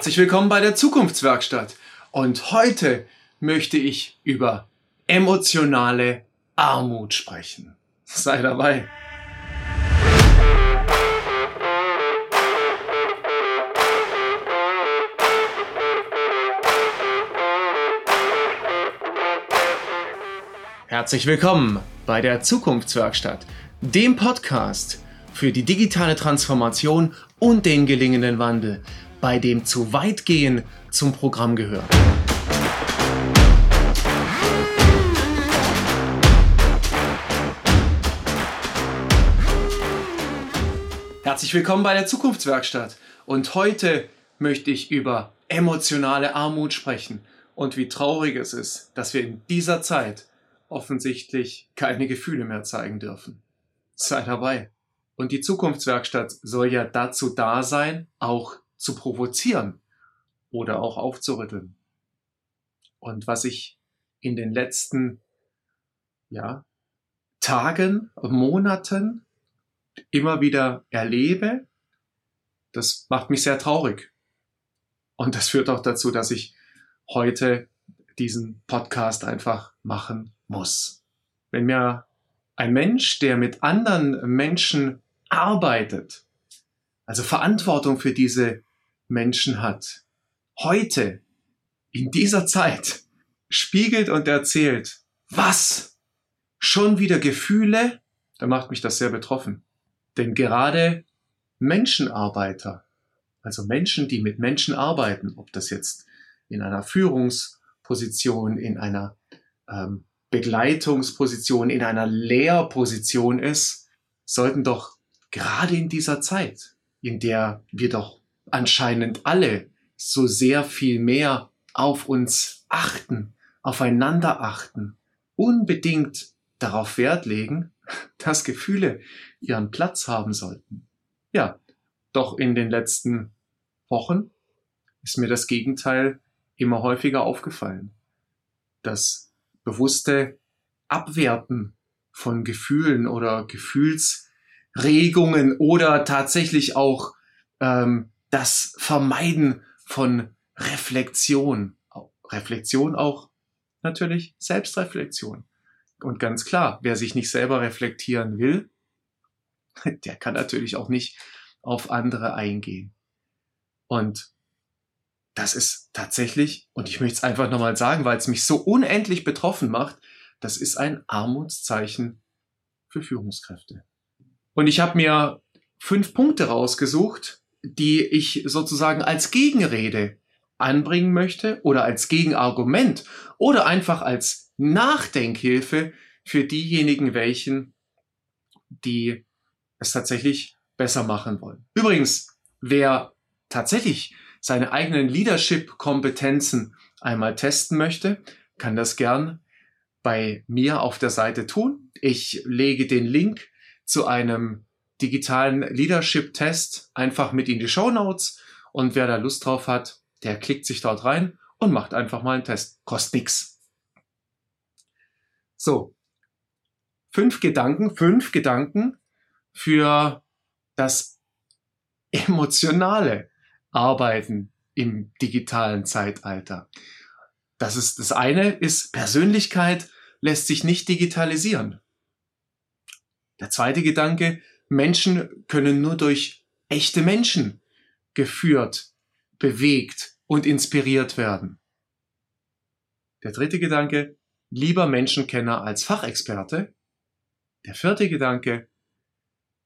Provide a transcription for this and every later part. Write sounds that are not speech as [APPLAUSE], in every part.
Herzlich willkommen bei der Zukunftswerkstatt. Und heute möchte ich über emotionale Armut sprechen. Sei dabei. Herzlich willkommen bei der Zukunftswerkstatt, dem Podcast für die digitale Transformation und den gelingenden Wandel bei dem zu weit gehen zum Programm gehört. Herzlich willkommen bei der Zukunftswerkstatt und heute möchte ich über emotionale Armut sprechen und wie traurig es ist, dass wir in dieser Zeit offensichtlich keine Gefühle mehr zeigen dürfen. Sei dabei. Und die Zukunftswerkstatt soll ja dazu da sein, auch zu provozieren oder auch aufzurütteln. Und was ich in den letzten ja, Tagen, Monaten immer wieder erlebe, das macht mich sehr traurig. Und das führt auch dazu, dass ich heute diesen Podcast einfach machen muss. Wenn mir ein Mensch, der mit anderen Menschen arbeitet, also Verantwortung für diese Menschen hat, heute, in dieser Zeit, spiegelt und erzählt, was? Schon wieder Gefühle? Da macht mich das sehr betroffen. Denn gerade Menschenarbeiter, also Menschen, die mit Menschen arbeiten, ob das jetzt in einer Führungsposition, in einer ähm, Begleitungsposition, in einer Lehrposition ist, sollten doch gerade in dieser Zeit, in der wir doch anscheinend alle so sehr viel mehr auf uns achten, aufeinander achten, unbedingt darauf Wert legen, [LAUGHS] dass Gefühle ihren Platz haben sollten. Ja, doch in den letzten Wochen ist mir das Gegenteil immer häufiger aufgefallen. Das bewusste Abwerten von Gefühlen oder Gefühlsregungen oder tatsächlich auch ähm, das Vermeiden von Reflexion. Reflexion auch natürlich Selbstreflexion. Und ganz klar, wer sich nicht selber reflektieren will, [LAUGHS] der kann natürlich auch nicht auf andere eingehen. Und das ist tatsächlich, und ich möchte es einfach nochmal sagen, weil es mich so unendlich betroffen macht, das ist ein Armutszeichen für Führungskräfte. Und ich habe mir fünf Punkte rausgesucht, die ich sozusagen als Gegenrede anbringen möchte oder als Gegenargument oder einfach als Nachdenkhilfe für diejenigen welchen, die es tatsächlich besser machen wollen. Übrigens, wer tatsächlich seine eigenen Leadership-Kompetenzen einmal testen möchte, kann das gern bei mir auf der Seite tun. Ich lege den Link zu einem digitalen Leadership-Test einfach mit in die Show Notes und wer da Lust drauf hat, der klickt sich dort rein und macht einfach mal einen Test. Kostet nix. So. Fünf Gedanken, fünf Gedanken für das emotionale Arbeiten im digitalen Zeitalter. Das ist, das eine ist, Persönlichkeit lässt sich nicht digitalisieren. Der zweite Gedanke, Menschen können nur durch echte Menschen geführt, bewegt und inspiriert werden. Der dritte Gedanke, lieber Menschenkenner als Fachexperte. Der vierte Gedanke,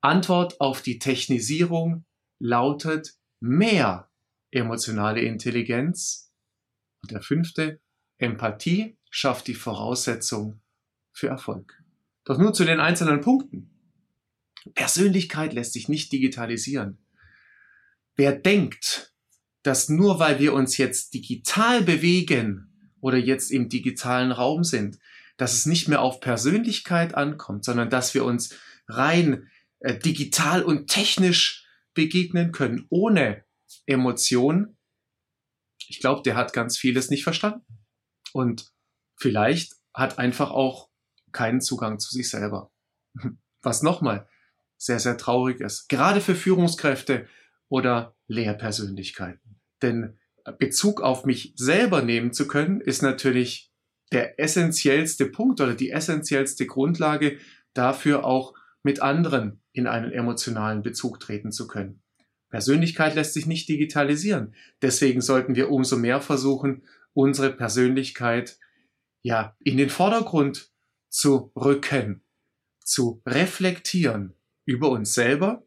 Antwort auf die Technisierung lautet mehr emotionale Intelligenz. Und der fünfte, Empathie schafft die Voraussetzung für Erfolg. Doch nur zu den einzelnen Punkten. Persönlichkeit lässt sich nicht digitalisieren. Wer denkt, dass nur weil wir uns jetzt digital bewegen oder jetzt im digitalen Raum sind, dass es nicht mehr auf Persönlichkeit ankommt, sondern dass wir uns rein äh, digital und technisch begegnen können, ohne Emotionen, ich glaube, der hat ganz vieles nicht verstanden. Und vielleicht hat einfach auch keinen Zugang zu sich selber. Was nochmal, sehr, sehr traurig ist. Gerade für Führungskräfte oder Lehrpersönlichkeiten. Denn Bezug auf mich selber nehmen zu können, ist natürlich der essentiellste Punkt oder die essentiellste Grundlage dafür auch mit anderen in einen emotionalen Bezug treten zu können. Persönlichkeit lässt sich nicht digitalisieren. Deswegen sollten wir umso mehr versuchen, unsere Persönlichkeit ja in den Vordergrund zu rücken, zu reflektieren über uns selber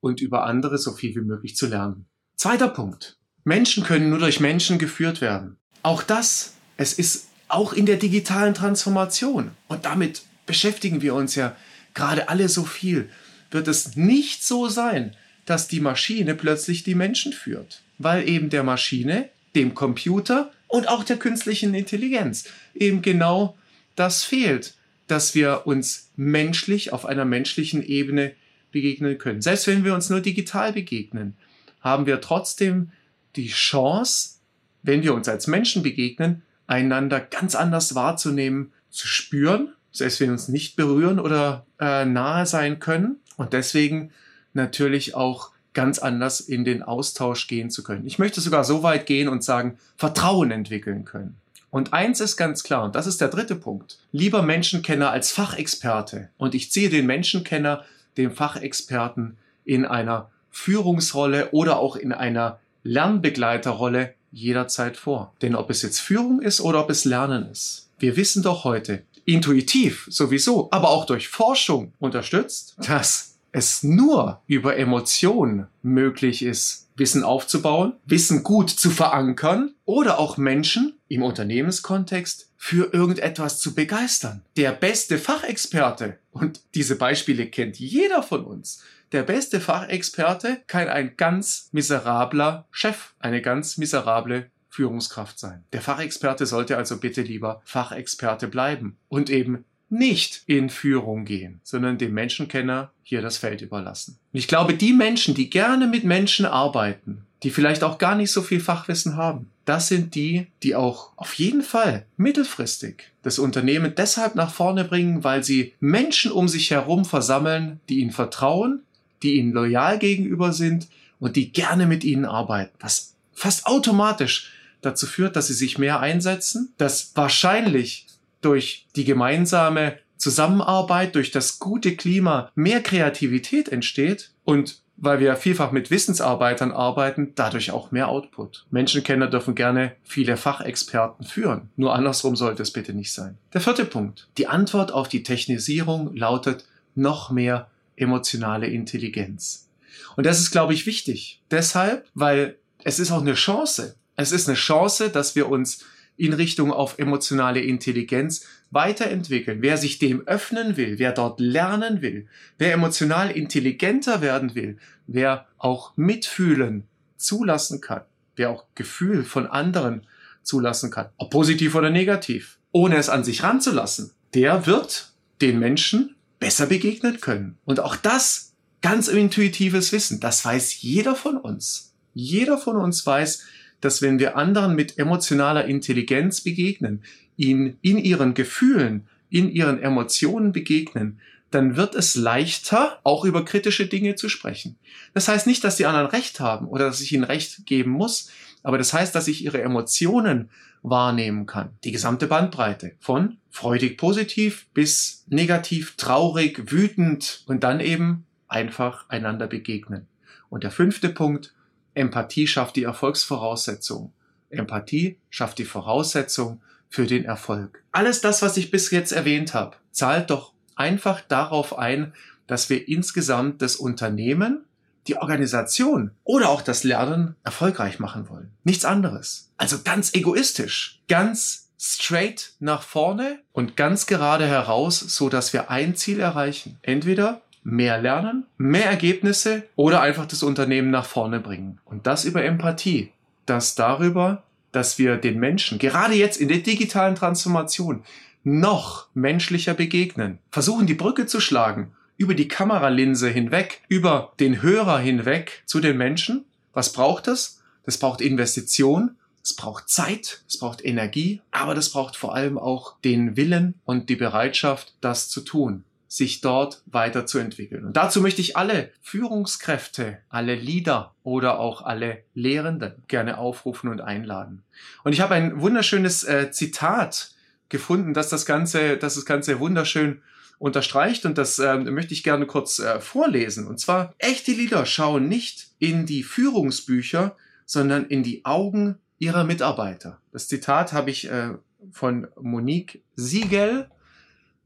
und über andere so viel wie möglich zu lernen. Zweiter Punkt. Menschen können nur durch Menschen geführt werden. Auch das, es ist auch in der digitalen Transformation. Und damit beschäftigen wir uns ja gerade alle so viel. Wird es nicht so sein, dass die Maschine plötzlich die Menschen führt, weil eben der Maschine, dem Computer und auch der künstlichen Intelligenz eben genau das fehlt, dass wir uns menschlich auf einer menschlichen Ebene begegnen können. Selbst wenn wir uns nur digital begegnen, haben wir trotzdem die Chance, wenn wir uns als Menschen begegnen, einander ganz anders wahrzunehmen, zu spüren, selbst wenn wir uns nicht berühren oder äh, nahe sein können. Und deswegen natürlich auch ganz anders in den Austausch gehen zu können. Ich möchte sogar so weit gehen und sagen, Vertrauen entwickeln können. Und eins ist ganz klar, und das ist der dritte Punkt. Lieber Menschenkenner als Fachexperte. Und ich ziehe den Menschenkenner, den Fachexperten in einer Führungsrolle oder auch in einer Lernbegleiterrolle jederzeit vor. Denn ob es jetzt Führung ist oder ob es Lernen ist, wir wissen doch heute, intuitiv sowieso, aber auch durch Forschung unterstützt, dass es nur über Emotionen möglich ist, Wissen aufzubauen, Wissen gut zu verankern oder auch Menschen im Unternehmenskontext für irgendetwas zu begeistern. Der beste Fachexperte, und diese Beispiele kennt jeder von uns, der beste Fachexperte kann ein ganz miserabler Chef, eine ganz miserable Führungskraft sein. Der Fachexperte sollte also bitte lieber Fachexperte bleiben und eben nicht in Führung gehen, sondern dem Menschenkenner hier das Feld überlassen. Und ich glaube, die Menschen, die gerne mit Menschen arbeiten, die vielleicht auch gar nicht so viel Fachwissen haben, das sind die, die auch auf jeden Fall mittelfristig das Unternehmen deshalb nach vorne bringen, weil sie Menschen um sich herum versammeln, die ihnen vertrauen, die ihnen loyal gegenüber sind und die gerne mit ihnen arbeiten. Was fast automatisch dazu führt, dass sie sich mehr einsetzen, dass wahrscheinlich durch die gemeinsame Zusammenarbeit, durch das gute Klima mehr Kreativität entsteht und weil wir vielfach mit Wissensarbeitern arbeiten, dadurch auch mehr Output. Menschenkenner dürfen gerne viele Fachexperten führen. Nur andersrum sollte es bitte nicht sein. Der vierte Punkt. Die Antwort auf die Technisierung lautet noch mehr emotionale Intelligenz. Und das ist, glaube ich, wichtig. Deshalb, weil es ist auch eine Chance. Es ist eine Chance, dass wir uns in Richtung auf emotionale Intelligenz weiterentwickeln. Wer sich dem öffnen will, wer dort lernen will, wer emotional intelligenter werden will, wer auch mitfühlen zulassen kann, wer auch Gefühl von anderen zulassen kann, ob positiv oder negativ, ohne es an sich ranzulassen, der wird den Menschen besser begegnen können. Und auch das ganz intuitives Wissen, das weiß jeder von uns. Jeder von uns weiß, dass wenn wir anderen mit emotionaler Intelligenz begegnen, ihnen in ihren Gefühlen, in ihren Emotionen begegnen, dann wird es leichter, auch über kritische Dinge zu sprechen. Das heißt nicht, dass die anderen Recht haben oder dass ich ihnen Recht geben muss, aber das heißt, dass ich ihre Emotionen wahrnehmen kann. Die gesamte Bandbreite von freudig positiv bis negativ, traurig, wütend und dann eben einfach einander begegnen. Und der fünfte Punkt, Empathie schafft die Erfolgsvoraussetzung. Empathie schafft die Voraussetzung für den Erfolg. Alles das, was ich bis jetzt erwähnt habe, zahlt doch einfach darauf ein, dass wir insgesamt das Unternehmen, die Organisation oder auch das Lernen erfolgreich machen wollen. Nichts anderes. Also ganz egoistisch, ganz straight nach vorne und ganz gerade heraus, so dass wir ein Ziel erreichen. Entweder mehr lernen, mehr Ergebnisse oder einfach das Unternehmen nach vorne bringen. Und das über Empathie. Das darüber, dass wir den Menschen, gerade jetzt in der digitalen Transformation, noch menschlicher begegnen. Versuchen die Brücke zu schlagen über die Kameralinse hinweg, über den Hörer hinweg zu den Menschen. Was braucht es? Das braucht Investition, es braucht Zeit, es braucht Energie, aber das braucht vor allem auch den Willen und die Bereitschaft, das zu tun. Sich dort weiterzuentwickeln. Und dazu möchte ich alle Führungskräfte, alle Leader oder auch alle Lehrenden gerne aufrufen und einladen. Und ich habe ein wunderschönes äh, Zitat gefunden, dass das Ganze, dass das Ganze wunderschön unterstreicht und das äh, möchte ich gerne kurz äh, vorlesen. Und zwar, echte Leader schauen nicht in die Führungsbücher, sondern in die Augen ihrer Mitarbeiter. Das Zitat habe ich äh, von Monique Siegel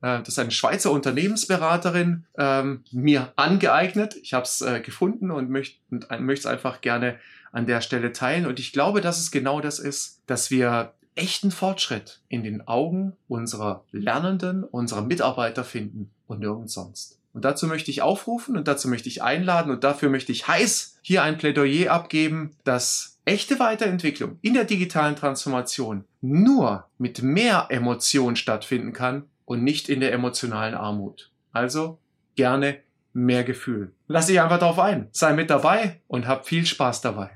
äh, das ist eine Schweizer Unternehmensberaterin, ähm, mir angeeignet. Ich habe es äh, gefunden und möchte es einfach gerne an der Stelle teilen. Und ich glaube, dass es genau das ist, dass wir echten Fortschritt in den Augen unserer Lernenden, unserer Mitarbeiter finden und nirgends sonst. Und dazu möchte ich aufrufen und dazu möchte ich einladen und dafür möchte ich heiß hier ein Plädoyer abgeben, dass echte Weiterentwicklung in der digitalen Transformation nur mit mehr Emotion stattfinden kann und nicht in der emotionalen Armut. Also gerne mehr Gefühl. Lass dich einfach darauf ein. Sei mit dabei und hab viel Spaß dabei.